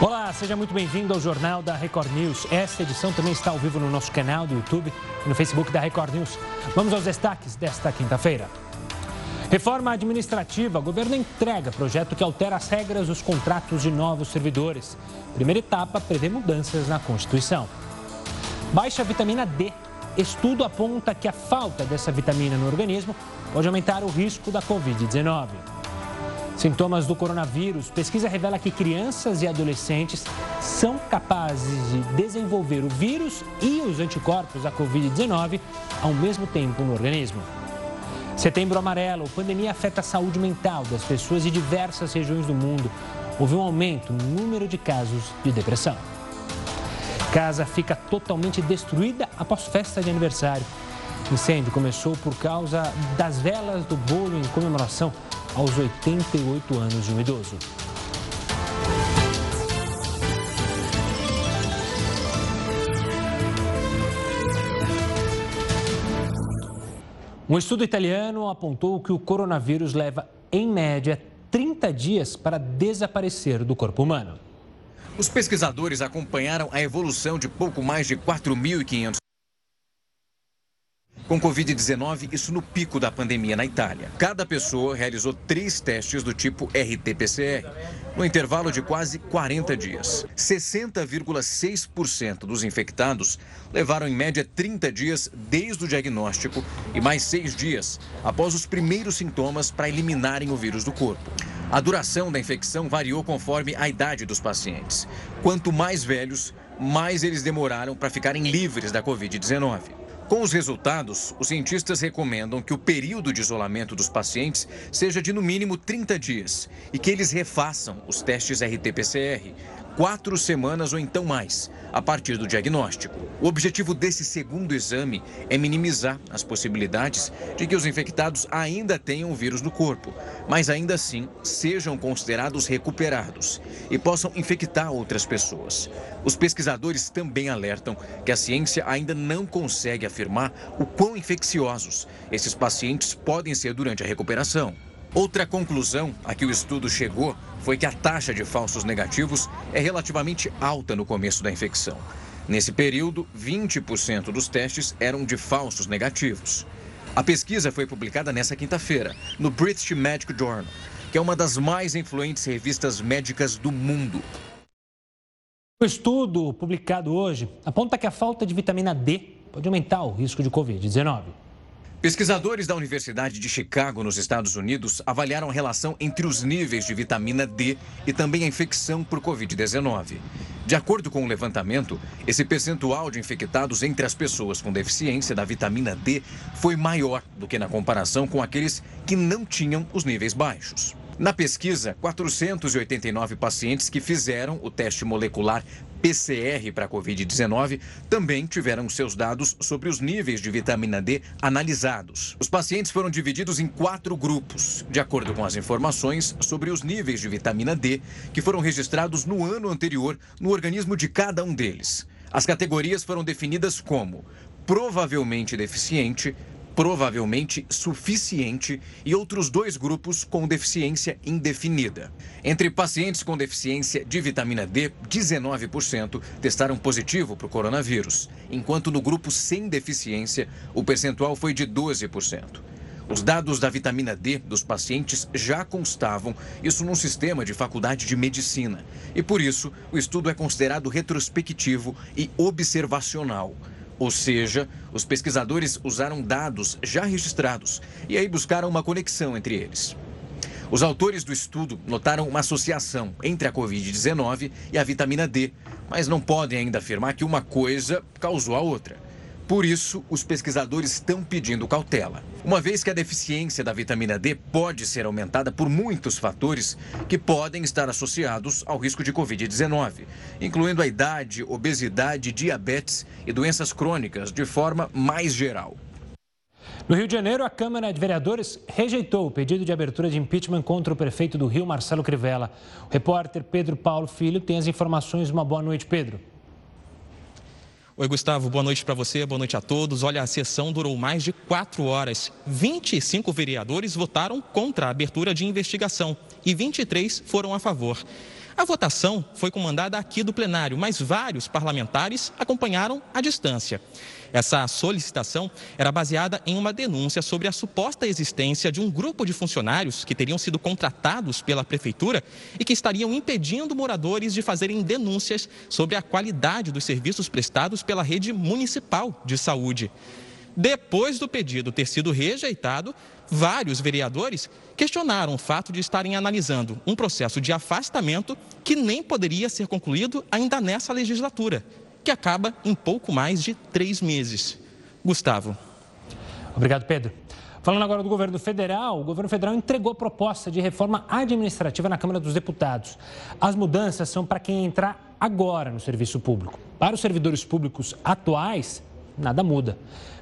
Olá, seja muito bem-vindo ao Jornal da Record News. Esta edição também está ao vivo no nosso canal do YouTube e no Facebook da Record News. Vamos aos destaques desta quinta-feira. Reforma administrativa. O governo entrega projeto que altera as regras dos contratos de novos servidores. Primeira etapa prevê mudanças na Constituição. Baixa vitamina D. Estudo aponta que a falta dessa vitamina no organismo pode aumentar o risco da Covid-19. Sintomas do coronavírus. Pesquisa revela que crianças e adolescentes são capazes de desenvolver o vírus e os anticorpos da Covid-19 ao mesmo tempo no organismo. Setembro amarelo. Pandemia afeta a saúde mental das pessoas em diversas regiões do mundo. Houve um aumento no número de casos de depressão. Casa fica totalmente destruída após festa de aniversário. Incêndio começou por causa das velas do bolo em comemoração aos 88 anos de um idoso. Um estudo italiano apontou que o coronavírus leva, em média, 30 dias para desaparecer do corpo humano. Os pesquisadores acompanharam a evolução de pouco mais de 4.500 com Covid-19, isso no pico da pandemia na Itália. Cada pessoa realizou três testes do tipo RT-PCR, no intervalo de quase 40 dias. 60,6% dos infectados levaram em média 30 dias desde o diagnóstico e mais seis dias após os primeiros sintomas para eliminarem o vírus do corpo. A duração da infecção variou conforme a idade dos pacientes. Quanto mais velhos, mais eles demoraram para ficarem livres da Covid-19. Com os resultados, os cientistas recomendam que o período de isolamento dos pacientes seja de no mínimo 30 dias e que eles refaçam os testes RT-PCR quatro semanas ou então mais, a partir do diagnóstico. O objetivo desse segundo exame é minimizar as possibilidades de que os infectados ainda tenham o vírus no corpo, mas ainda assim sejam considerados recuperados e possam infectar outras pessoas. Os pesquisadores também alertam que a ciência ainda não consegue afirmar o quão infecciosos esses pacientes podem ser durante a recuperação. Outra conclusão a que o estudo chegou foi que a taxa de falsos negativos é relativamente alta no começo da infecção. Nesse período, 20% dos testes eram de falsos negativos. A pesquisa foi publicada nesta quinta-feira no British Medical Journal, que é uma das mais influentes revistas médicas do mundo. O estudo publicado hoje aponta que a falta de vitamina D pode aumentar o risco de Covid-19. Pesquisadores da Universidade de Chicago, nos Estados Unidos, avaliaram a relação entre os níveis de vitamina D e também a infecção por Covid-19. De acordo com o levantamento, esse percentual de infectados entre as pessoas com deficiência da vitamina D foi maior do que na comparação com aqueles que não tinham os níveis baixos. Na pesquisa, 489 pacientes que fizeram o teste molecular PCR para a Covid-19 também tiveram seus dados sobre os níveis de vitamina D analisados. Os pacientes foram divididos em quatro grupos, de acordo com as informações sobre os níveis de vitamina D que foram registrados no ano anterior no organismo de cada um deles. As categorias foram definidas como provavelmente deficiente, provavelmente suficiente, e outros dois grupos com deficiência indefinida. Entre pacientes com deficiência de vitamina D, 19% testaram positivo para o coronavírus, enquanto no grupo sem deficiência, o percentual foi de 12%. Os dados da vitamina D dos pacientes já constavam, isso num sistema de faculdade de medicina. E por isso, o estudo é considerado retrospectivo e observacional. Ou seja, os pesquisadores usaram dados já registrados e aí buscaram uma conexão entre eles. Os autores do estudo notaram uma associação entre a Covid-19 e a vitamina D, mas não podem ainda afirmar que uma coisa causou a outra. Por isso, os pesquisadores estão pedindo cautela, uma vez que a deficiência da vitamina D pode ser aumentada por muitos fatores que podem estar associados ao risco de Covid-19, incluindo a idade, obesidade, diabetes e doenças crônicas de forma mais geral. No Rio de Janeiro, a Câmara de Vereadores rejeitou o pedido de abertura de impeachment contra o prefeito do Rio, Marcelo Crivella. O repórter Pedro Paulo Filho tem as informações. Uma boa noite, Pedro. Oi, Gustavo, boa noite para você, boa noite a todos. Olha, a sessão durou mais de quatro horas. 25 vereadores votaram contra a abertura de investigação e 23 foram a favor. A votação foi comandada aqui do plenário, mas vários parlamentares acompanharam à distância. Essa solicitação era baseada em uma denúncia sobre a suposta existência de um grupo de funcionários que teriam sido contratados pela prefeitura e que estariam impedindo moradores de fazerem denúncias sobre a qualidade dos serviços prestados pela rede municipal de saúde. Depois do pedido ter sido rejeitado, vários vereadores questionaram o fato de estarem analisando um processo de afastamento que nem poderia ser concluído ainda nessa legislatura, que acaba em pouco mais de três meses. Gustavo. Obrigado, Pedro. Falando agora do governo federal, o governo federal entregou proposta de reforma administrativa na Câmara dos Deputados. As mudanças são para quem entrar agora no serviço público. Para os servidores públicos atuais, nada muda.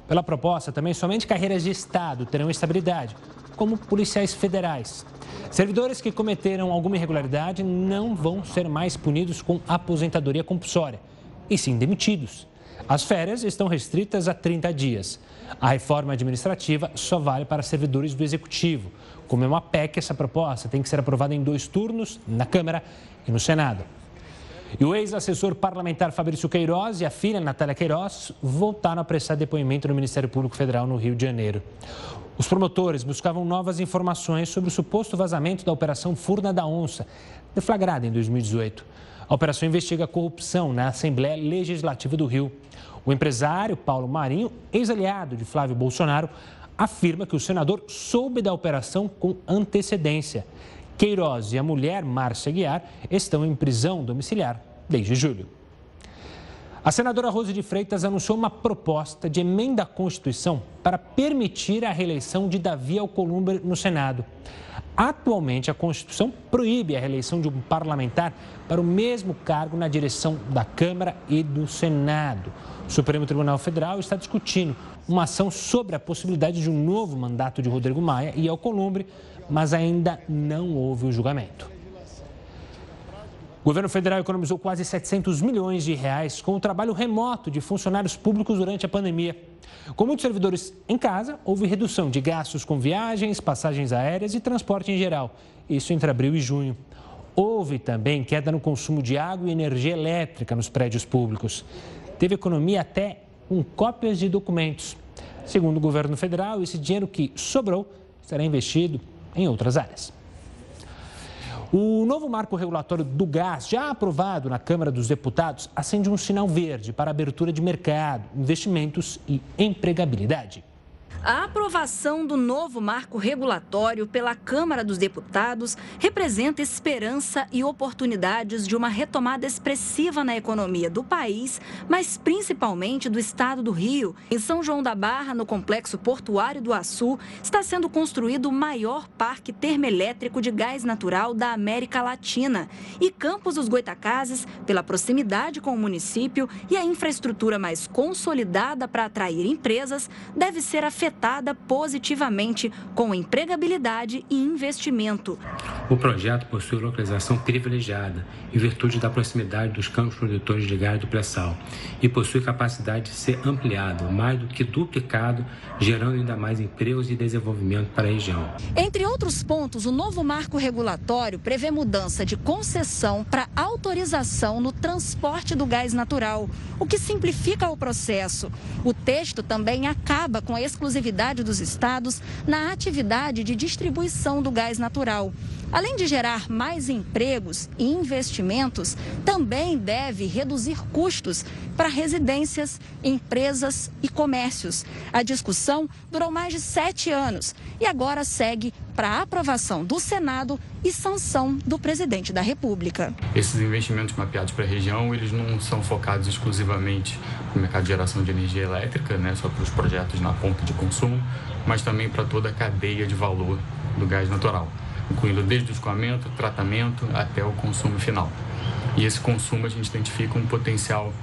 Pela proposta, também somente carreiras de Estado terão estabilidade, como policiais federais. Servidores que cometeram alguma irregularidade não vão ser mais punidos com aposentadoria compulsória, e sim demitidos. As férias estão restritas a 30 dias. A reforma administrativa só vale para servidores do Executivo. Como é uma PEC, essa proposta tem que ser aprovada em dois turnos, na Câmara e no Senado. E o ex-assessor parlamentar Fabrício Queiroz e a filha Natália Queiroz voltaram a prestar depoimento no Ministério Público Federal no Rio de Janeiro. Os promotores buscavam novas informações sobre o suposto vazamento da Operação Furna da Onça, deflagrada em 2018. A operação investiga corrupção na Assembleia Legislativa do Rio. O empresário Paulo Marinho, ex-aliado de Flávio Bolsonaro, afirma que o senador soube da operação com antecedência Queiroz e a mulher, Márcia Guiar, estão em prisão domiciliar desde julho. A senadora Rose de Freitas anunciou uma proposta de emenda à Constituição para permitir a reeleição de Davi Alcolumbre no Senado. Atualmente, a Constituição proíbe a reeleição de um parlamentar para o mesmo cargo na direção da Câmara e do Senado. O Supremo Tribunal Federal está discutindo uma ação sobre a possibilidade de um novo mandato de Rodrigo Maia e Alcolumbre mas ainda não houve o julgamento. O governo federal economizou quase 700 milhões de reais com o trabalho remoto de funcionários públicos durante a pandemia. Com muitos servidores em casa, houve redução de gastos com viagens, passagens aéreas e transporte em geral. Isso entre abril e junho. Houve também queda no consumo de água e energia elétrica nos prédios públicos. Teve economia até com cópias de documentos. Segundo o governo federal, esse dinheiro que sobrou será investido em outras áreas. O novo marco regulatório do gás, já aprovado na Câmara dos Deputados, acende um sinal verde para abertura de mercado, investimentos e empregabilidade. A aprovação do novo marco regulatório pela Câmara dos Deputados representa esperança e oportunidades de uma retomada expressiva na economia do país, mas principalmente do estado do Rio. Em São João da Barra, no complexo portuário do Açu, está sendo construído o maior parque termoelétrico de gás natural da América Latina. E Campos dos Goitacazes, pela proximidade com o município e a infraestrutura mais consolidada para atrair empresas, deve ser afetada afetada positivamente com empregabilidade e investimento. O projeto possui localização privilegiada em virtude da proximidade dos campos produtores de gás do pré-sal e possui capacidade de ser ampliado, mais do que duplicado, gerando ainda mais empregos e desenvolvimento para a região. Entre outros pontos, o novo marco regulatório prevê mudança de concessão para autorização no transporte do gás natural, o que simplifica o processo. O texto também acaba com a exclusividade exclusividade dos estados na atividade de distribuição do gás natural. Além de gerar mais empregos e investimentos, também deve reduzir custos para residências, empresas e comércios. A discussão durou mais de sete anos e agora segue para aprovação do Senado e sanção do presidente da República. Esses investimentos mapeados para a região, eles não são focados exclusivamente no mercado de geração de energia elétrica, né, só para os projetos na ponta de consumo, mas também para toda a cadeia de valor do gás natural incluindo desde o escoamento, tratamento até o consumo final. E esse consumo a gente identifica um potencial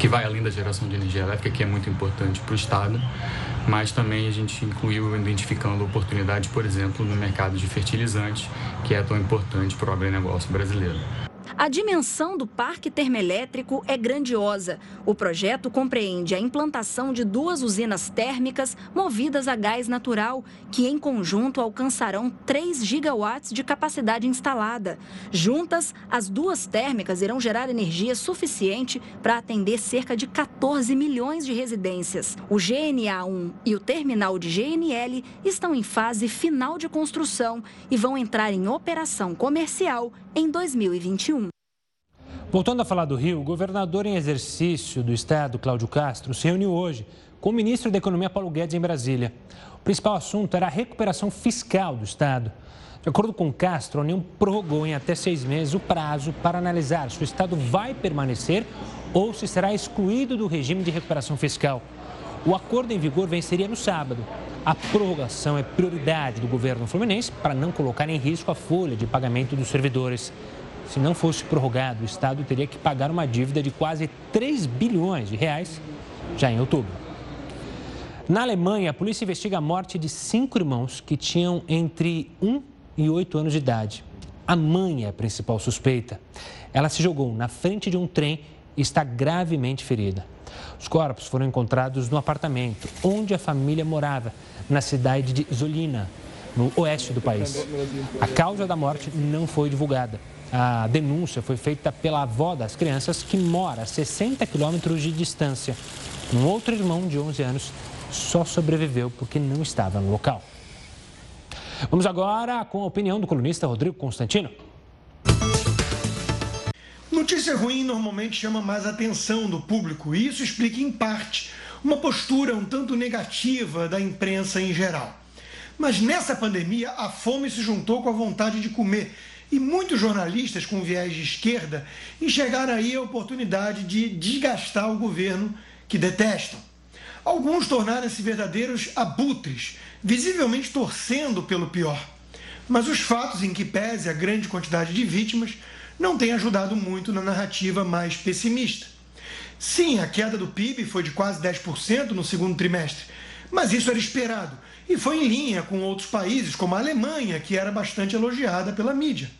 que vai além da geração de energia elétrica, que é muito importante para o Estado, mas também a gente incluiu identificando oportunidades, por exemplo, no mercado de fertilizantes, que é tão importante para o agronegócio brasileiro. A dimensão do parque termoelétrico é grandiosa. O projeto compreende a implantação de duas usinas térmicas movidas a gás natural, que em conjunto alcançarão 3 gigawatts de capacidade instalada. Juntas, as duas térmicas irão gerar energia suficiente para atender cerca de 14 milhões de residências. O GNA1 e o terminal de GNL estão em fase final de construção e vão entrar em operação comercial em 2021. Voltando a falar do Rio, o governador em exercício do estado, Cláudio Castro, se reuniu hoje com o ministro da Economia, Paulo Guedes, em Brasília. O principal assunto era a recuperação fiscal do estado. De acordo com Castro, a União prorrogou em até seis meses o prazo para analisar se o estado vai permanecer ou se será excluído do regime de recuperação fiscal. O acordo em vigor venceria no sábado. A prorrogação é prioridade do governo fluminense para não colocar em risco a folha de pagamento dos servidores. Se não fosse prorrogado, o Estado teria que pagar uma dívida de quase 3 bilhões de reais já em outubro. Na Alemanha, a polícia investiga a morte de cinco irmãos que tinham entre 1 e 8 anos de idade. A mãe é a principal suspeita. Ela se jogou na frente de um trem e está gravemente ferida. Os corpos foram encontrados no apartamento onde a família morava, na cidade de Zolina, no oeste do país. A causa da morte não foi divulgada. A denúncia foi feita pela avó das crianças, que mora a 60 quilômetros de distância. Um outro irmão de 11 anos só sobreviveu porque não estava no local. Vamos agora com a opinião do colunista Rodrigo Constantino. Notícia ruim normalmente chama mais atenção do público e isso explica, em parte, uma postura um tanto negativa da imprensa em geral. Mas nessa pandemia, a fome se juntou com a vontade de comer e muitos jornalistas com viés de esquerda enxergaram aí a oportunidade de desgastar o governo que detestam. Alguns tornaram-se verdadeiros abutres, visivelmente torcendo pelo pior. Mas os fatos em que pese a grande quantidade de vítimas não têm ajudado muito na narrativa mais pessimista. Sim, a queda do PIB foi de quase 10% no segundo trimestre, mas isso era esperado e foi em linha com outros países, como a Alemanha, que era bastante elogiada pela mídia.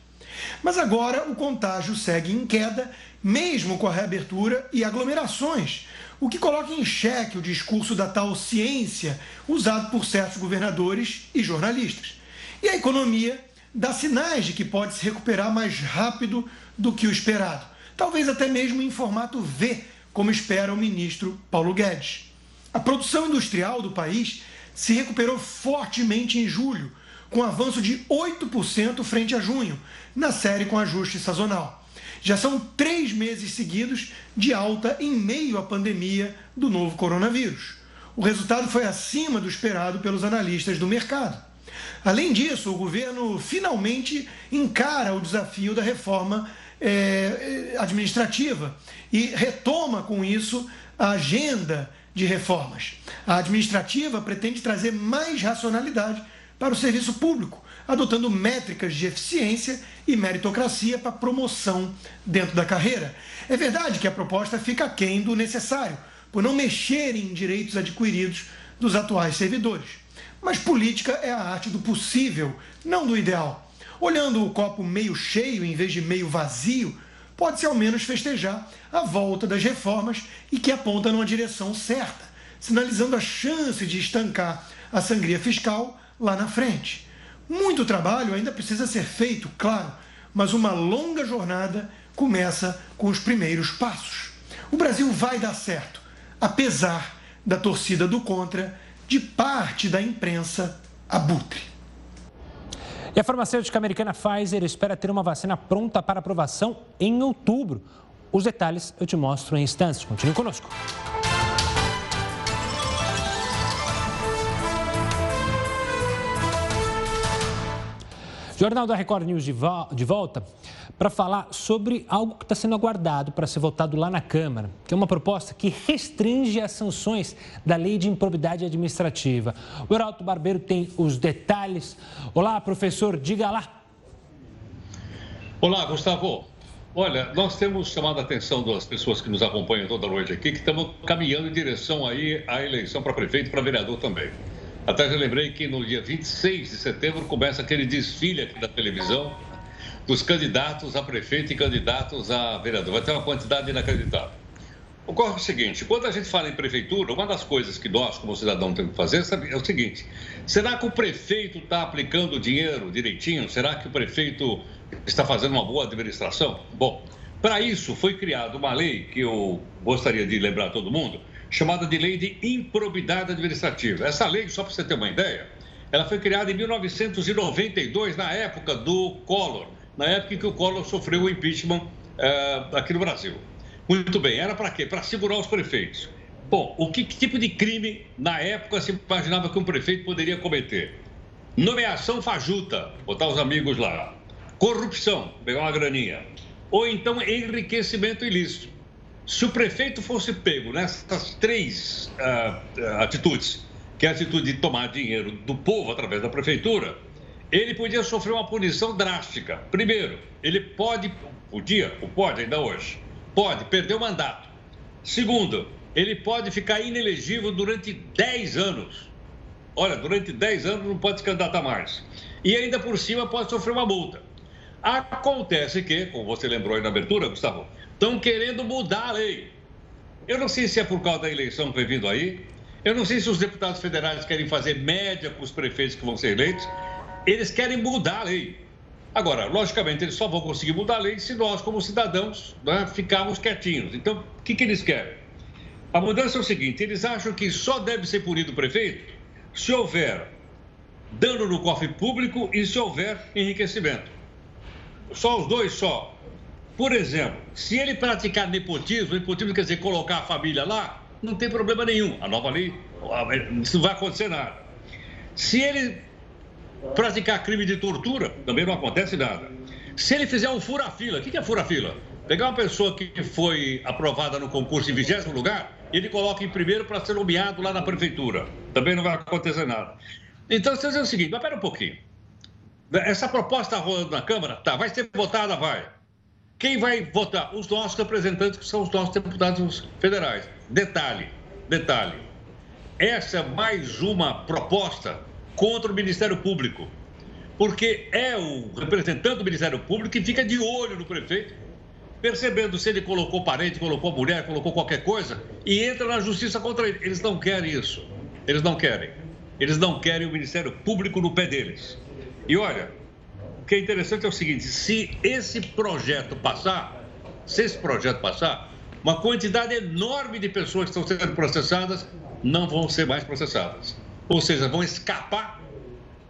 Mas agora o contágio segue em queda, mesmo com a reabertura e aglomerações, o que coloca em xeque o discurso da tal ciência usado por certos governadores e jornalistas. E a economia dá sinais de que pode se recuperar mais rápido do que o esperado, talvez até mesmo em formato V, como espera o ministro Paulo Guedes. A produção industrial do país se recuperou fortemente em julho, com avanço de 8% frente a junho, na série com ajuste sazonal. Já são três meses seguidos de alta em meio à pandemia do novo coronavírus. O resultado foi acima do esperado pelos analistas do mercado. Além disso, o governo finalmente encara o desafio da reforma é, administrativa e retoma com isso a agenda de reformas. A administrativa pretende trazer mais racionalidade para o serviço público, adotando métricas de eficiência e meritocracia para promoção dentro da carreira. É verdade que a proposta fica aquém do necessário, por não mexer em direitos adquiridos dos atuais servidores. Mas política é a arte do possível, não do ideal. Olhando o copo meio cheio em vez de meio vazio, pode-se ao menos festejar a volta das reformas e que aponta numa direção certa, sinalizando a chance de estancar a sangria fiscal lá na frente. Muito trabalho ainda precisa ser feito, claro, mas uma longa jornada começa com os primeiros passos. O Brasil vai dar certo, apesar da torcida do contra de parte da imprensa abutre. E a farmacêutica americana Pfizer espera ter uma vacina pronta para aprovação em outubro. Os detalhes eu te mostro em instantes. Continue conosco. Jornal da Record News de, vo de volta para falar sobre algo que está sendo aguardado para ser votado lá na Câmara, que é uma proposta que restringe as sanções da Lei de Improbidade Administrativa. O Heraldo Barbeiro tem os detalhes. Olá, professor, diga lá. Olá, Gustavo. Olha, nós temos chamado a atenção das pessoas que nos acompanham toda noite aqui, que estamos caminhando em direção aí à eleição para prefeito e para vereador também. Até já lembrei que no dia 26 de setembro começa aquele desfile aqui da televisão dos candidatos a prefeito e candidatos a vereador. Vai ter uma quantidade inacreditável. Ocorre o seguinte: quando a gente fala em prefeitura, uma das coisas que nós, como cidadão, temos que fazer é o seguinte: será que o prefeito está aplicando o dinheiro direitinho? Será que o prefeito está fazendo uma boa administração? Bom, para isso foi criada uma lei que eu gostaria de lembrar todo mundo, chamada de Lei de Improbidade Administrativa. Essa lei, só para você ter uma ideia, ela foi criada em 1992, na época do Collor, na época em que o Collor sofreu o impeachment uh, aqui no Brasil. Muito bem, era para quê? Para segurar os prefeitos. Bom, o que, que, tipo de crime na época se imaginava que um prefeito poderia cometer? Nomeação fajuta, botar os amigos lá. Corrupção, pegar uma graninha. Ou então enriquecimento ilícito. Se o prefeito fosse pego nessas três uh, atitudes, que é a atitude de tomar dinheiro do povo através da prefeitura, ele podia sofrer uma punição drástica. Primeiro, ele pode, podia, ou pode ainda hoje, pode perder o mandato. Segundo, ele pode ficar inelegível durante 10 anos. Olha, durante 10 anos não pode se candidatar mais. E ainda por cima pode sofrer uma multa. Acontece que, como você lembrou aí na abertura, Gustavo, estão querendo mudar a lei. Eu não sei se é por causa da eleição que vem vindo aí. Eu não sei se os deputados federais querem fazer média com os prefeitos que vão ser eleitos. Eles querem mudar a lei. Agora, logicamente, eles só vão conseguir mudar a lei se nós, como cidadãos, né, ficarmos quietinhos. Então, o que, que eles querem? A mudança é o seguinte: eles acham que só deve ser punido o prefeito se houver dano no cofre público e se houver enriquecimento. Só os dois só. Por exemplo, se ele praticar nepotismo, nepotismo quer dizer colocar a família lá, não tem problema nenhum. A nova lei, isso não vai acontecer nada. Se ele praticar crime de tortura, também não acontece nada. Se ele fizer um fura-fila, o que é fura-fila? Pegar uma pessoa que foi aprovada no concurso em vigésimo lugar, ele coloca em primeiro para ser nomeado lá na prefeitura. Também não vai acontecer nada. Então, você diz o seguinte, mas espera um pouquinho. Essa proposta rolando na Câmara, tá, vai ser votada, vai. Quem vai votar? Os nossos representantes, que são os nossos deputados federais. Detalhe, detalhe. Essa é mais uma proposta contra o Ministério Público. Porque é o representante do Ministério Público que fica de olho no prefeito, percebendo se ele colocou parente, colocou mulher, colocou qualquer coisa, e entra na justiça contra ele. Eles não querem isso. Eles não querem. Eles não querem o Ministério Público no pé deles. E olha, que é interessante é o seguinte: se esse projeto passar, se esse projeto passar, uma quantidade enorme de pessoas que estão sendo processadas não vão ser mais processadas. Ou seja, vão escapar,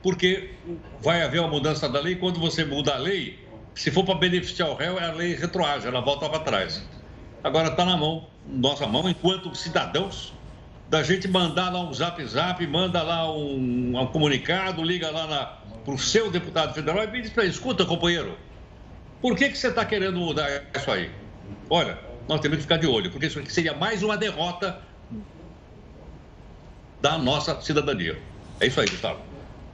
porque vai haver uma mudança da lei. Quando você muda a lei, se for para beneficiar o réu, a lei retroage, ela volta para trás. Agora está na mão, nossa mão, enquanto cidadãos, da gente mandar lá um zap zap, manda lá um, um comunicado, liga lá para o seu deputado federal e diz para ele, escuta, companheiro, por que, que você está querendo mudar isso aí? Olha, nós temos que ficar de olho, porque isso seria mais uma derrota da nossa cidadania. É isso aí, Gustavo.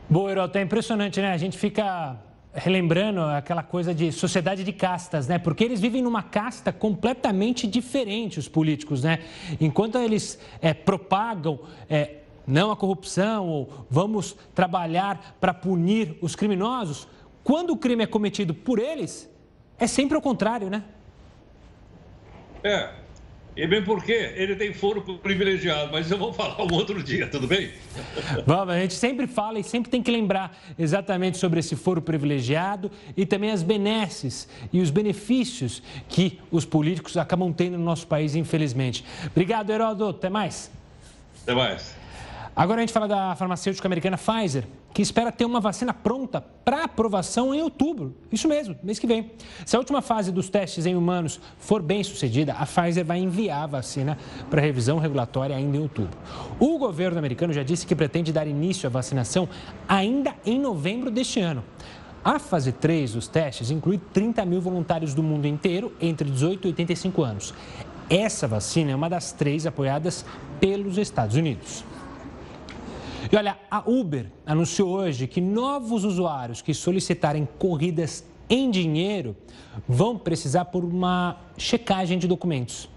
Boa, Heroto, é impressionante, né? A gente fica relembrando aquela coisa de sociedade de castas, né? Porque eles vivem numa casta completamente diferente, os políticos, né? Enquanto eles é, propagam é, não a corrupção ou vamos trabalhar para punir os criminosos, quando o crime é cometido por eles, é sempre o contrário, né? É, e bem porque ele tem foro privilegiado, mas eu vou falar um outro dia, tudo bem? Vamos, a gente sempre fala e sempre tem que lembrar exatamente sobre esse foro privilegiado e também as benesses e os benefícios que os políticos acabam tendo no nosso país, infelizmente. Obrigado, Heródoto. Até mais. Até mais. Agora a gente fala da farmacêutica americana Pfizer, que espera ter uma vacina pronta para aprovação em outubro. Isso mesmo, mês que vem. Se a última fase dos testes em humanos for bem sucedida, a Pfizer vai enviar a vacina para revisão regulatória ainda em outubro. O governo americano já disse que pretende dar início à vacinação ainda em novembro deste ano. A fase 3 dos testes inclui 30 mil voluntários do mundo inteiro entre 18 e 85 anos. Essa vacina é uma das três apoiadas pelos Estados Unidos. E olha, a Uber anunciou hoje que novos usuários que solicitarem corridas em dinheiro vão precisar por uma checagem de documentos.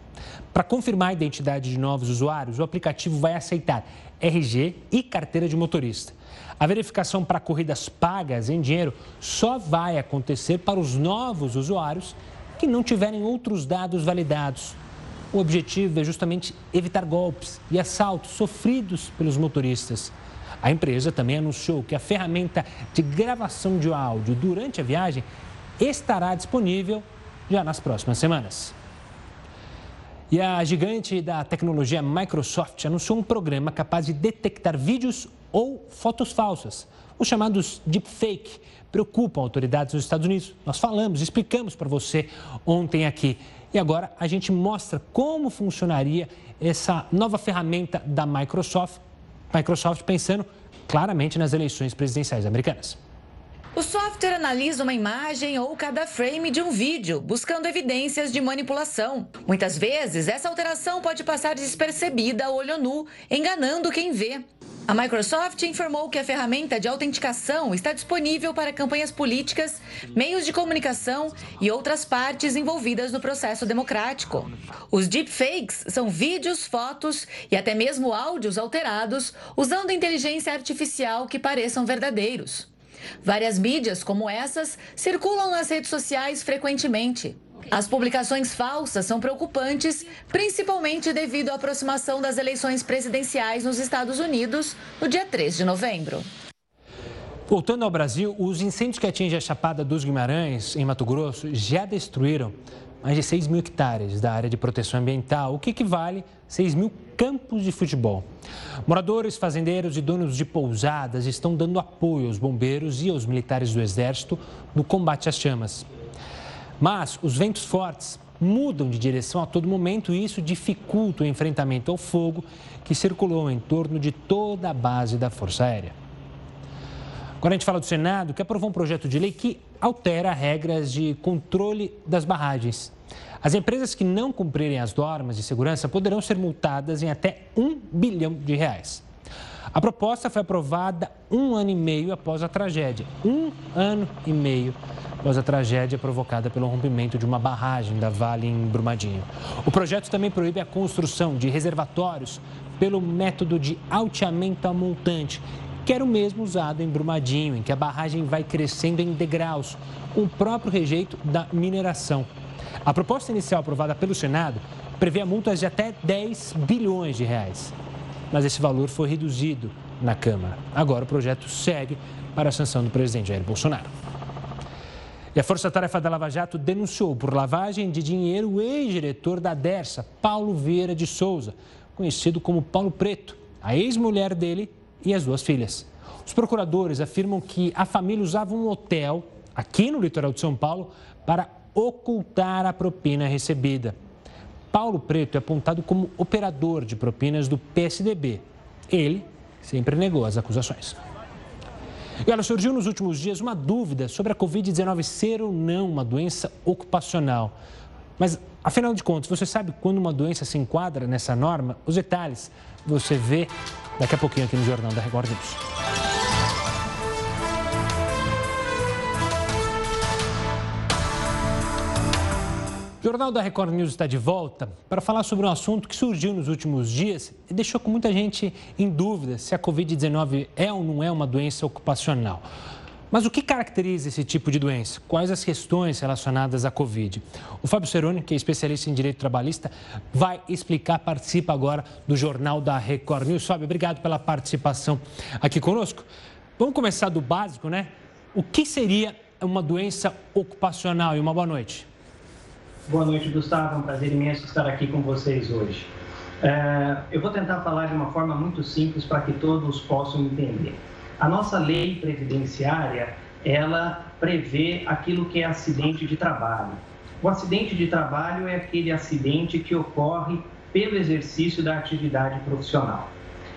Para confirmar a identidade de novos usuários, o aplicativo vai aceitar RG e carteira de motorista. A verificação para corridas pagas em dinheiro só vai acontecer para os novos usuários que não tiverem outros dados validados. O objetivo é justamente evitar golpes e assaltos sofridos pelos motoristas. A empresa também anunciou que a ferramenta de gravação de áudio durante a viagem estará disponível já nas próximas semanas. E a gigante da tecnologia Microsoft anunciou um programa capaz de detectar vídeos ou fotos falsas. Os chamados deepfake preocupam autoridades nos Estados Unidos. Nós falamos, explicamos para você ontem aqui. E agora a gente mostra como funcionaria essa nova ferramenta da Microsoft, Microsoft pensando claramente nas eleições presidenciais americanas. O software analisa uma imagem ou cada frame de um vídeo, buscando evidências de manipulação. Muitas vezes, essa alteração pode passar despercebida a olho nu, enganando quem vê. A Microsoft informou que a ferramenta de autenticação está disponível para campanhas políticas, meios de comunicação e outras partes envolvidas no processo democrático. Os deepfakes são vídeos, fotos e até mesmo áudios alterados usando inteligência artificial que pareçam verdadeiros. Várias mídias como essas circulam nas redes sociais frequentemente. As publicações falsas são preocupantes, principalmente devido à aproximação das eleições presidenciais nos Estados Unidos no dia 3 de novembro. Voltando ao Brasil, os incêndios que atingem a Chapada dos Guimarães, em Mato Grosso, já destruíram mais de 6 mil hectares da área de proteção ambiental, o que equivale a 6 mil campos de futebol. Moradores, fazendeiros e donos de pousadas estão dando apoio aos bombeiros e aos militares do Exército no combate às chamas. Mas os ventos fortes mudam de direção a todo momento e isso dificulta o enfrentamento ao fogo que circulou em torno de toda a base da Força Aérea. Agora a gente fala do Senado, que aprovou um projeto de lei que altera regras de controle das barragens. As empresas que não cumprirem as normas de segurança poderão ser multadas em até um bilhão de reais. A proposta foi aprovada um ano e meio após a tragédia. Um ano e meio após a tragédia provocada pelo rompimento de uma barragem da Vale em Brumadinho. O projeto também proíbe a construção de reservatórios pelo método de alteamento a montante, que era o mesmo usado em Brumadinho, em que a barragem vai crescendo em degraus, com o próprio rejeito da mineração. A proposta inicial aprovada pelo Senado prevê multas de até 10 bilhões de reais. Mas esse valor foi reduzido na Câmara. Agora o projeto segue para a sanção do presidente Jair Bolsonaro. E a Força Tarefa da Lava Jato denunciou por lavagem de dinheiro o ex-diretor da Dersa, Paulo Vieira de Souza, conhecido como Paulo Preto, a ex-mulher dele e as duas filhas. Os procuradores afirmam que a família usava um hotel aqui no litoral de São Paulo para ocultar a propina recebida. Paulo Preto é apontado como operador de propinas do PSDB. Ele sempre negou as acusações. E olha, surgiu nos últimos dias uma dúvida sobre a Covid-19 ser ou não uma doença ocupacional. Mas, afinal de contas, você sabe quando uma doença se enquadra nessa norma? Os detalhes você vê daqui a pouquinho aqui no Jornal da Record News. O Jornal da Record News está de volta para falar sobre um assunto que surgiu nos últimos dias e deixou com muita gente em dúvida se a Covid-19 é ou não é uma doença ocupacional. Mas o que caracteriza esse tipo de doença? Quais as questões relacionadas à Covid? O Fábio Ceroni, que é especialista em direito trabalhista, vai explicar, participa agora do Jornal da Record News. Fábio, obrigado pela participação aqui conosco. Vamos começar do básico, né? O que seria uma doença ocupacional? E uma boa noite. Boa noite, Gustavo. É um prazer imenso estar aqui com vocês hoje. É, eu vou tentar falar de uma forma muito simples para que todos possam entender. A nossa lei previdenciária, ela prevê aquilo que é acidente de trabalho. O acidente de trabalho é aquele acidente que ocorre pelo exercício da atividade profissional.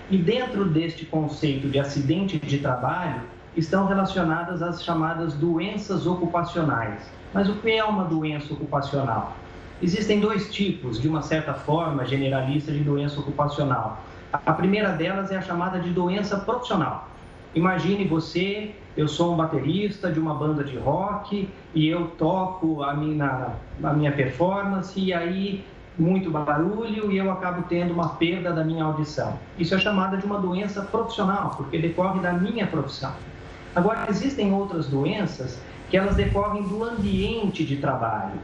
E dentro deste conceito de acidente de trabalho, estão relacionadas as chamadas doenças ocupacionais mas o que é uma doença ocupacional? Existem dois tipos, de uma certa forma generalista, de doença ocupacional. A primeira delas é a chamada de doença profissional. Imagine você, eu sou um baterista de uma banda de rock e eu toco a minha, a minha performance e aí muito barulho e eu acabo tendo uma perda da minha audição. Isso é chamada de uma doença profissional, porque decorre da minha profissão. Agora, existem outras doenças que elas decorrem do ambiente de trabalho.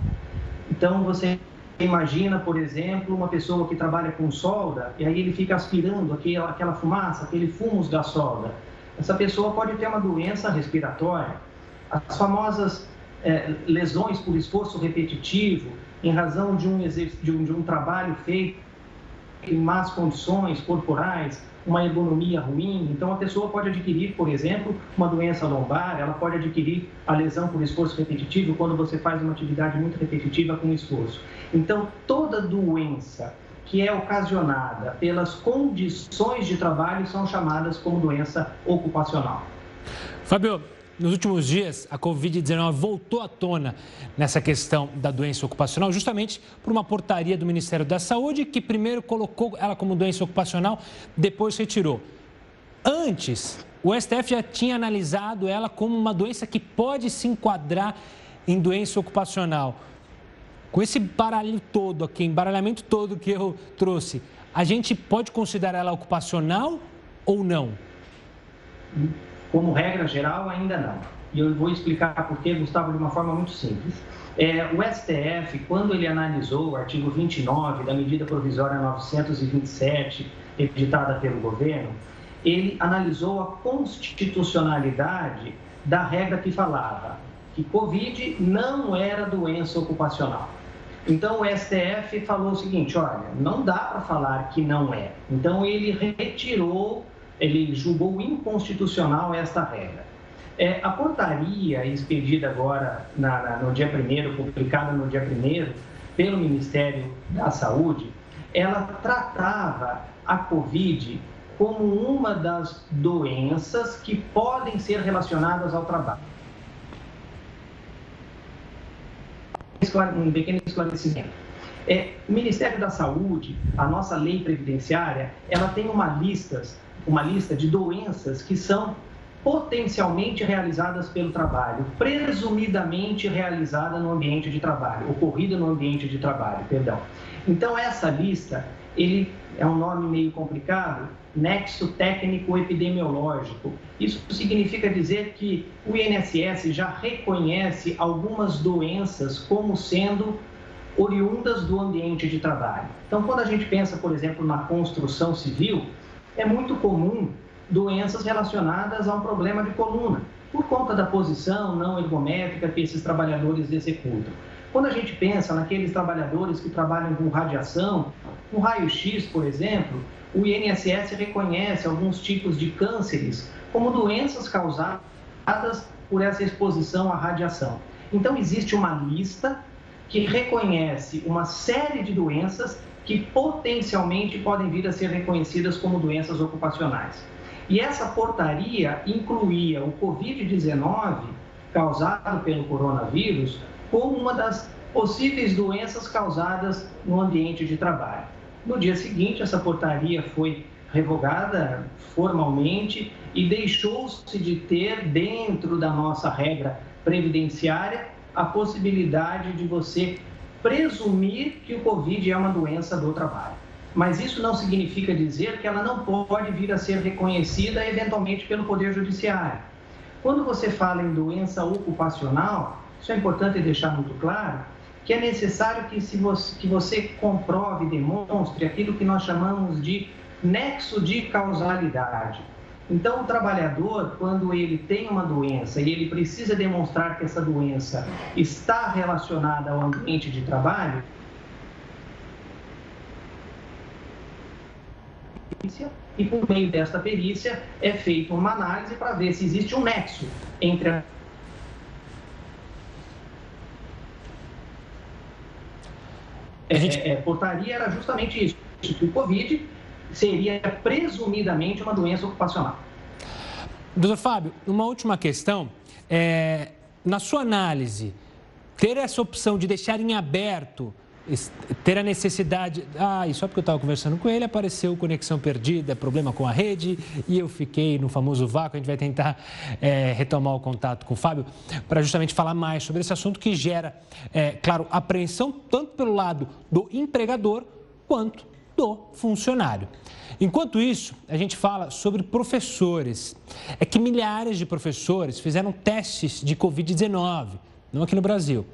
Então, você imagina, por exemplo, uma pessoa que trabalha com solda e aí ele fica aspirando aquela, aquela fumaça, aquele fumos da solda. Essa pessoa pode ter uma doença respiratória. As famosas é, lesões por esforço repetitivo, em razão de um, de um, de um trabalho feito em más condições corporais, uma ergonomia ruim. Então, a pessoa pode adquirir, por exemplo, uma doença lombar, ela pode adquirir a lesão por esforço repetitivo quando você faz uma atividade muito repetitiva com esforço. Então, toda doença que é ocasionada pelas condições de trabalho são chamadas como doença ocupacional. Fábio, nos últimos dias, a Covid-19 voltou à tona nessa questão da doença ocupacional, justamente por uma portaria do Ministério da Saúde, que primeiro colocou ela como doença ocupacional, depois retirou. Antes, o STF já tinha analisado ela como uma doença que pode se enquadrar em doença ocupacional. Com esse baralho todo aqui, embaralhamento todo que eu trouxe, a gente pode considerar ela ocupacional ou não? Como regra geral, ainda não. E eu vou explicar por que, Gustavo, de uma forma muito simples. É, o STF, quando ele analisou o artigo 29 da medida provisória 927, editada pelo governo, ele analisou a constitucionalidade da regra que falava que Covid não era doença ocupacional. Então o STF falou o seguinte: olha, não dá para falar que não é. Então ele retirou ele julgou inconstitucional esta regra. É, a portaria expedida agora na, na, no dia 1 publicada no dia 1 pelo Ministério da Saúde, ela tratava a Covid como uma das doenças que podem ser relacionadas ao trabalho. Um pequeno esclarecimento. É, o Ministério da Saúde, a nossa lei previdenciária, ela tem uma lista uma lista de doenças que são potencialmente realizadas pelo trabalho, presumidamente realizada no ambiente de trabalho, ocorrida no ambiente de trabalho, perdão. Então essa lista, ele é um nome meio complicado, nexo técnico epidemiológico. Isso significa dizer que o INSS já reconhece algumas doenças como sendo oriundas do ambiente de trabalho. Então, quando a gente pensa, por exemplo, na construção civil, é muito comum doenças relacionadas a um problema de coluna, por conta da posição não ergométrica que esses trabalhadores executam. Quando a gente pensa naqueles trabalhadores que trabalham com radiação, um raio-x, por exemplo, o INSS reconhece alguns tipos de cânceres como doenças causadas por essa exposição à radiação. Então, existe uma lista que reconhece uma série de doenças que potencialmente podem vir a ser reconhecidas como doenças ocupacionais. E essa portaria incluía o Covid-19, causado pelo coronavírus, como uma das possíveis doenças causadas no ambiente de trabalho. No dia seguinte, essa portaria foi revogada formalmente e deixou-se de ter, dentro da nossa regra previdenciária, a possibilidade de você presumir que o Covid é uma doença do trabalho. Mas isso não significa dizer que ela não pode vir a ser reconhecida eventualmente pelo Poder Judiciário. Quando você fala em doença ocupacional, isso é importante deixar muito claro, que é necessário que, se você, que você comprove demonstre aquilo que nós chamamos de nexo de causalidade. Então, o trabalhador, quando ele tem uma doença e ele precisa demonstrar que essa doença está relacionada ao ambiente de trabalho, e por meio desta perícia é feita uma análise para ver se existe um nexo entre a É, é, portaria era justamente isso, que o Covid seria presumidamente uma doença ocupacional. Doutor Fábio, uma última questão. É, na sua análise, ter essa opção de deixar em aberto ter a necessidade. Ah, e só porque eu estava conversando com ele, apareceu conexão perdida, problema com a rede, e eu fiquei no famoso vácuo. A gente vai tentar é, retomar o contato com o Fábio para justamente falar mais sobre esse assunto que gera, é, claro, apreensão tanto pelo lado do empregador quanto do funcionário. Enquanto isso, a gente fala sobre professores. É que milhares de professores fizeram testes de Covid-19, não aqui no Brasil,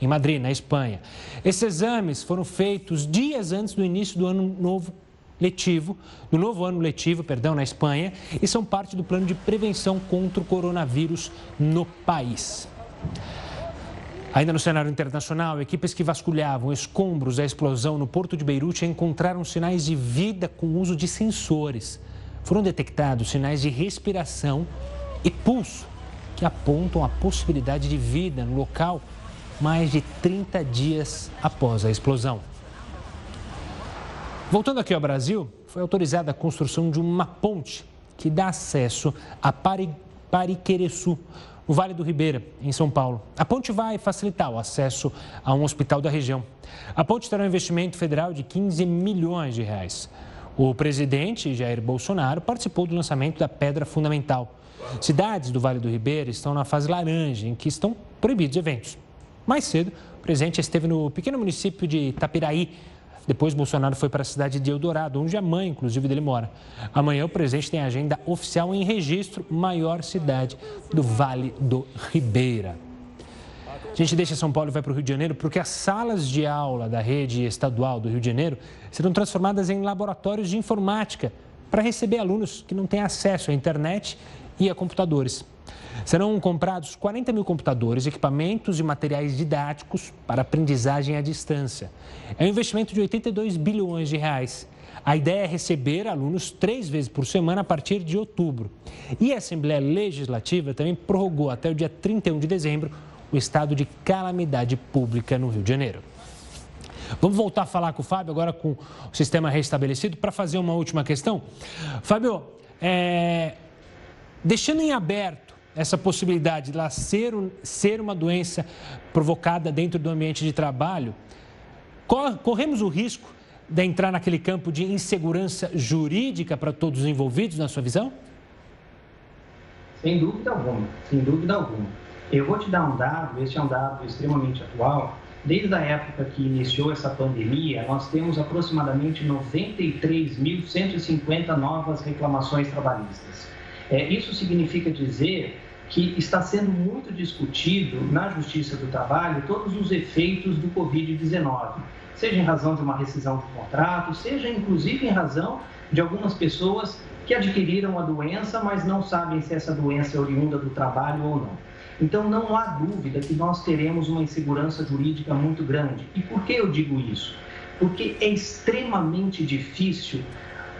em Madrid, na Espanha. Esses exames foram feitos dias antes do início do ano novo letivo, do novo ano letivo, perdão, na Espanha, e são parte do plano de prevenção contra o coronavírus no país. Ainda no cenário internacional, equipes que vasculhavam escombros da explosão no porto de Beirute encontraram sinais de vida com uso de sensores. Foram detectados sinais de respiração e pulso que apontam a possibilidade de vida no local mais de 30 dias após a explosão. Voltando aqui ao Brasil, foi autorizada a construção de uma ponte que dá acesso a Pari, Pariquereçu, no Vale do Ribeira, em São Paulo. A ponte vai facilitar o acesso a um hospital da região. A ponte terá um investimento federal de 15 milhões de reais. O presidente Jair Bolsonaro participou do lançamento da pedra fundamental. Cidades do Vale do Ribeira estão na fase laranja, em que estão proibidos eventos. Mais cedo, o presidente esteve no pequeno município de Tapiraí. Depois, Bolsonaro foi para a cidade de Eldorado, onde a mãe, inclusive, dele mora. Amanhã, o presidente tem agenda oficial em registro, maior cidade do Vale do Ribeira. A gente deixa São Paulo e vai para o Rio de Janeiro porque as salas de aula da rede estadual do Rio de Janeiro serão transformadas em laboratórios de informática para receber alunos que não têm acesso à internet e a computadores. Serão comprados 40 mil computadores, equipamentos e materiais didáticos para aprendizagem à distância. É um investimento de 82 bilhões de reais. A ideia é receber alunos três vezes por semana a partir de outubro. E a Assembleia Legislativa também prorrogou até o dia 31 de dezembro o estado de calamidade pública no Rio de Janeiro. Vamos voltar a falar com o Fábio agora com o sistema restabelecido para fazer uma última questão. Fábio, é... deixando em aberto essa possibilidade de lá ser, ser uma doença provocada dentro do ambiente de trabalho, corremos o risco de entrar naquele campo de insegurança jurídica para todos os envolvidos, na sua visão? Sem dúvida alguma, sem dúvida alguma. Eu vou te dar um dado, esse é um dado extremamente atual. Desde a época que iniciou essa pandemia, nós temos aproximadamente 93.150 novas reclamações trabalhistas. É, isso significa dizer que está sendo muito discutido na Justiça do Trabalho todos os efeitos do Covid-19, seja em razão de uma rescisão de contrato, seja inclusive em razão de algumas pessoas que adquiriram a doença, mas não sabem se essa doença é oriunda do trabalho ou não. Então, não há dúvida que nós teremos uma insegurança jurídica muito grande. E por que eu digo isso? Porque é extremamente difícil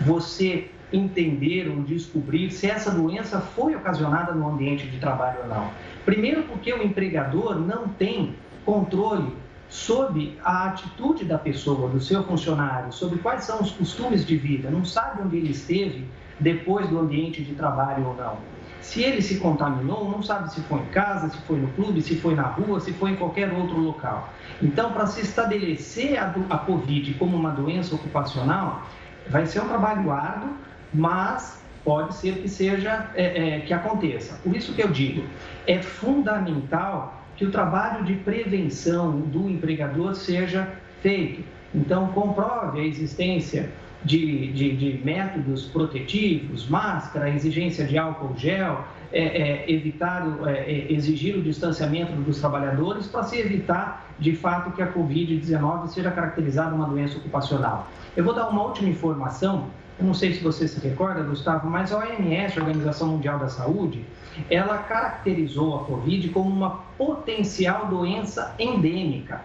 você entender ou descobrir se essa doença foi ocasionada no ambiente de trabalho ou não. Primeiro, porque o empregador não tem controle sobre a atitude da pessoa, do seu funcionário, sobre quais são os costumes de vida, não sabe onde ele esteve depois do ambiente de trabalho ou não. Se ele se contaminou, não sabe se foi em casa, se foi no clube, se foi na rua, se foi em qualquer outro local. Então, para se estabelecer a, a Covid como uma doença ocupacional, vai ser um trabalho árduo, mas pode ser que seja é, é, que aconteça. Por isso que eu digo, é fundamental que o trabalho de prevenção do empregador seja feito. Então, comprove a existência de, de, de métodos protetivos, máscara, exigência de álcool gel, é, é, evitar, é, é, exigir o distanciamento dos trabalhadores para se evitar, de fato, que a Covid-19 seja caracterizada uma doença ocupacional. Eu vou dar uma última informação eu não sei se você se recorda, Gustavo, mas a OMS, a Organização Mundial da Saúde, ela caracterizou a Covid como uma potencial doença endêmica.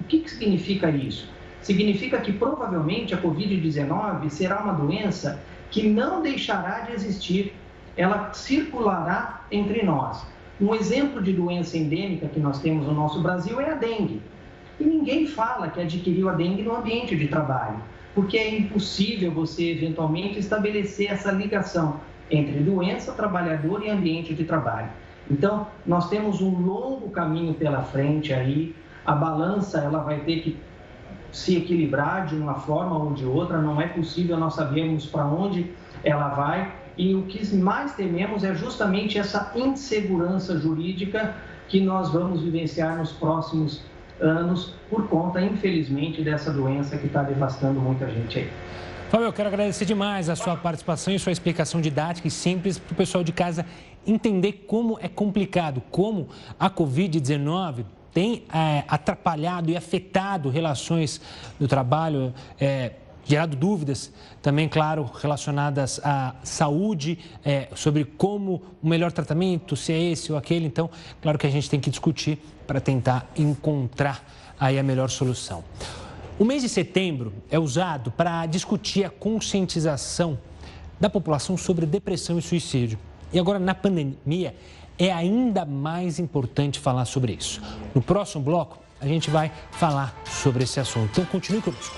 O que, que significa isso? Significa que provavelmente a Covid-19 será uma doença que não deixará de existir, ela circulará entre nós. Um exemplo de doença endêmica que nós temos no nosso Brasil é a dengue. E ninguém fala que adquiriu a dengue no ambiente de trabalho porque é impossível você eventualmente estabelecer essa ligação entre doença, trabalhador e ambiente de trabalho. Então, nós temos um longo caminho pela frente aí, a balança ela vai ter que se equilibrar de uma forma ou de outra, não é possível nós sabermos para onde ela vai. E o que mais tememos é justamente essa insegurança jurídica que nós vamos vivenciar nos próximos anos por conta, infelizmente, dessa doença que está devastando muita gente aí. Fábio, eu quero agradecer demais a sua participação e sua explicação didática e simples para o pessoal de casa entender como é complicado, como a Covid-19 tem é, atrapalhado e afetado relações do trabalho, é, gerado dúvidas também, claro, relacionadas à saúde, é, sobre como o melhor tratamento, se é esse ou aquele. Então, claro que a gente tem que discutir para tentar encontrar aí a melhor solução. O mês de setembro é usado para discutir a conscientização da população sobre depressão e suicídio. E agora, na pandemia, é ainda mais importante falar sobre isso. No próximo bloco, a gente vai falar sobre esse assunto. Então, continue conosco.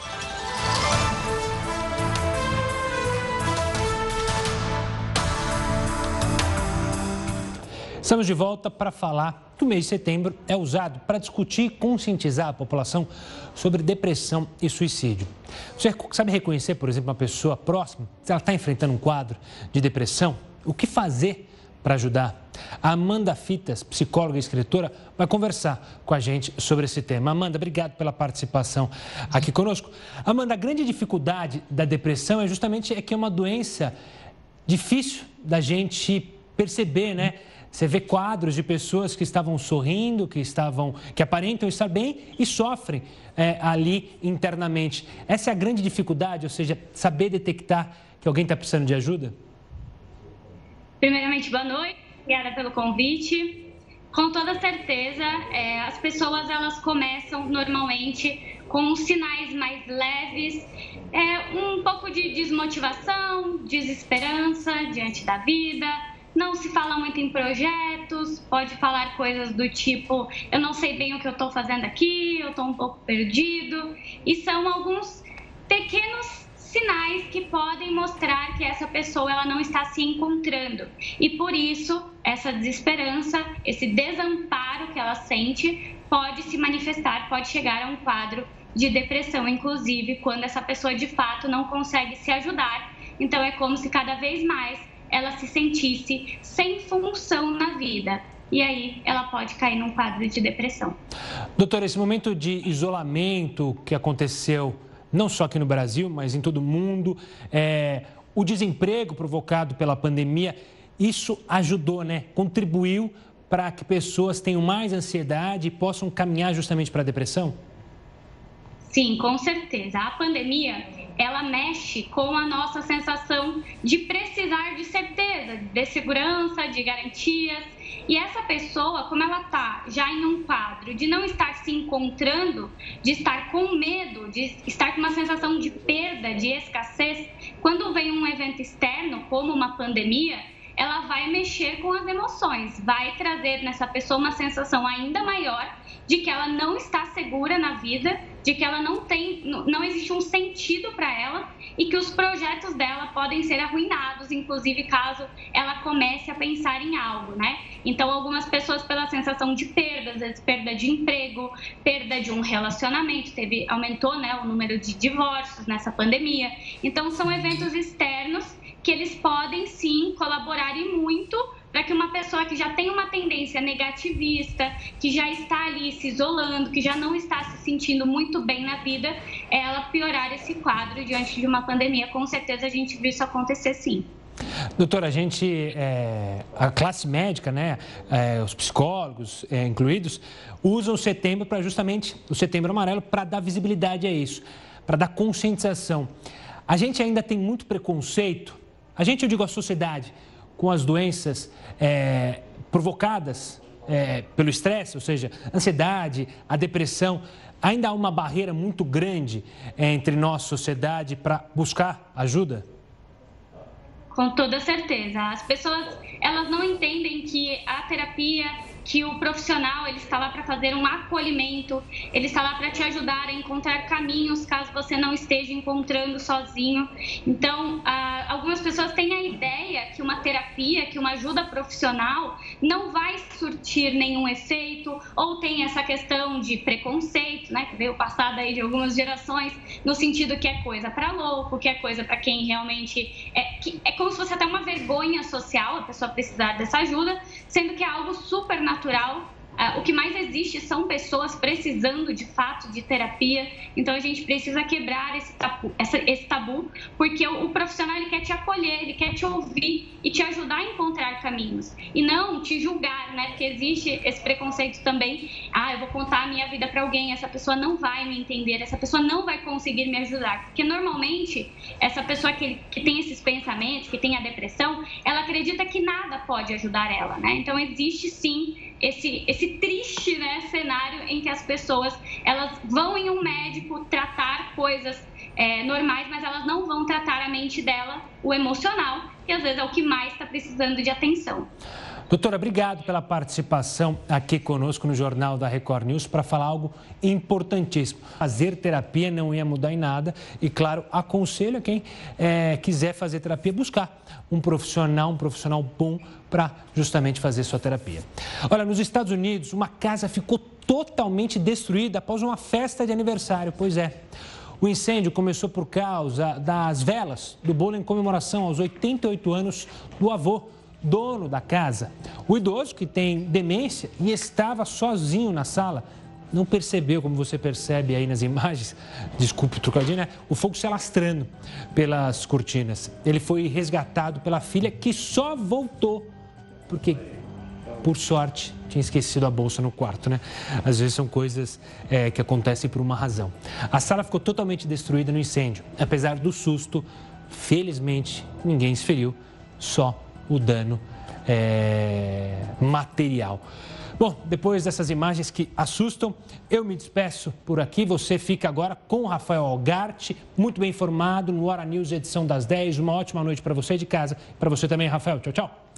Estamos de volta para falar que o mês de setembro é usado para discutir e conscientizar a população sobre depressão e suicídio. Você sabe reconhecer, por exemplo, uma pessoa próxima, se ela está enfrentando um quadro de depressão? O que fazer para ajudar? A Amanda Fitas, psicóloga e escritora, vai conversar com a gente sobre esse tema. Amanda, obrigado pela participação aqui conosco. Amanda, a grande dificuldade da depressão é justamente é que é uma doença difícil da gente perceber, né? Você vê quadros de pessoas que estavam sorrindo, que estavam, que aparentam estar bem e sofrem é, ali internamente. Essa é a grande dificuldade, ou seja, saber detectar que alguém está precisando de ajuda. Primeiramente, boa noite. Obrigada pelo convite. Com toda certeza, é, as pessoas elas começam normalmente com sinais mais leves, é, um pouco de desmotivação, desesperança diante da vida não se fala muito em projetos, pode falar coisas do tipo: eu não sei bem o que eu estou fazendo aqui, eu estou um pouco perdido. E são alguns pequenos sinais que podem mostrar que essa pessoa ela não está se encontrando. E por isso, essa desesperança, esse desamparo que ela sente, pode se manifestar, pode chegar a um quadro de depressão, inclusive quando essa pessoa de fato não consegue se ajudar. Então é como se cada vez mais ela se sentisse sem função na vida. E aí ela pode cair num quadro de depressão. Doutora, esse momento de isolamento que aconteceu não só aqui no Brasil, mas em todo o mundo, é, o desemprego provocado pela pandemia, isso ajudou, né? Contribuiu para que pessoas tenham mais ansiedade e possam caminhar justamente para a depressão? Sim, com certeza. A pandemia ela mexe com a nossa sensação de precisar de certeza, de segurança, de garantias. E essa pessoa, como ela está já em um quadro de não estar se encontrando, de estar com medo, de estar com uma sensação de perda, de escassez, quando vem um evento externo, como uma pandemia, ela vai mexer com as emoções, vai trazer nessa pessoa uma sensação ainda maior de que ela não está segura na vida, de que ela não tem, não existe um sentido para ela e que os projetos dela podem ser arruinados, inclusive caso ela comece a pensar em algo, né? Então, algumas pessoas pela sensação de perda, às vezes perda de emprego, perda de um relacionamento, teve aumentou, né, o número de divórcios nessa pandemia. Então, são eventos externos que eles podem sim colaborar e muito para que uma pessoa que já tem uma tendência negativista, que já está ali se isolando, que já não está se sentindo muito bem na vida, ela piorar esse quadro diante de uma pandemia. Com certeza a gente viu isso acontecer sim. Doutora, a gente, é, a classe médica, né, é, os psicólogos é, incluídos, usam o setembro para justamente, o setembro amarelo, para dar visibilidade a isso, para dar conscientização. A gente ainda tem muito preconceito, a gente, eu digo a sociedade, com as doenças é, provocadas é, pelo estresse, ou seja, ansiedade, a depressão, ainda há uma barreira muito grande é, entre nós, sociedade, para buscar ajuda? Com toda certeza. As pessoas, elas não entendem que a terapia que o profissional ele está lá para fazer um acolhimento, ele está lá para te ajudar a encontrar caminhos caso você não esteja encontrando sozinho. Então, algumas pessoas têm a ideia que uma terapia, que uma ajuda profissional não vai surtir nenhum efeito, ou tem essa questão de preconceito, né, que veio passada aí de algumas gerações, no sentido que é coisa para louco, que é coisa para quem realmente é, é como se fosse até uma vergonha social a pessoa precisar dessa ajuda, sendo que é algo super natural Uh, o que mais existe são pessoas precisando de fato de terapia, então a gente precisa quebrar esse tabu, esse tabu porque o, profissional ele quer te acolher, ele quer te ouvir e te ajudar a encontrar caminhos e não te julgar, né? Porque existe esse preconceito também. Ah, eu vou contar a minha vida para alguém, essa pessoa não vai me entender, essa pessoa não vai conseguir me ajudar, porque normalmente essa pessoa que, que tem esses pensamentos, que tem a depressão, ela acredita que nada pode ajudar ela, né? Então existe sim esse, esse triste né, cenário em que as pessoas elas vão em um médico tratar coisas é, normais, mas elas não vão tratar a mente dela, o emocional, que às vezes é o que mais está precisando de atenção. Doutora, obrigado pela participação aqui conosco no Jornal da Record News para falar algo importantíssimo. Fazer terapia não ia mudar em nada e, claro, aconselho a quem é, quiser fazer terapia buscar um profissional, um profissional bom para justamente fazer sua terapia. Olha, nos Estados Unidos, uma casa ficou totalmente destruída após uma festa de aniversário. Pois é. O incêndio começou por causa das velas do bolo em comemoração aos 88 anos do avô dono da casa. O idoso, que tem demência e estava sozinho na sala, não percebeu, como você percebe aí nas imagens, desculpe o né? O fogo se alastrando pelas cortinas. Ele foi resgatado pela filha, que só voltou porque, por sorte, tinha esquecido a bolsa no quarto, né? Às vezes são coisas é, que acontecem por uma razão. A sala ficou totalmente destruída no incêndio. Apesar do susto, felizmente ninguém se feriu, só o dano é, material. Bom, depois dessas imagens que assustam, eu me despeço por aqui. Você fica agora com o Rafael Algarte, muito bem informado no Hora News, edição das 10. Uma ótima noite para você de casa. Para você também, Rafael. Tchau, tchau.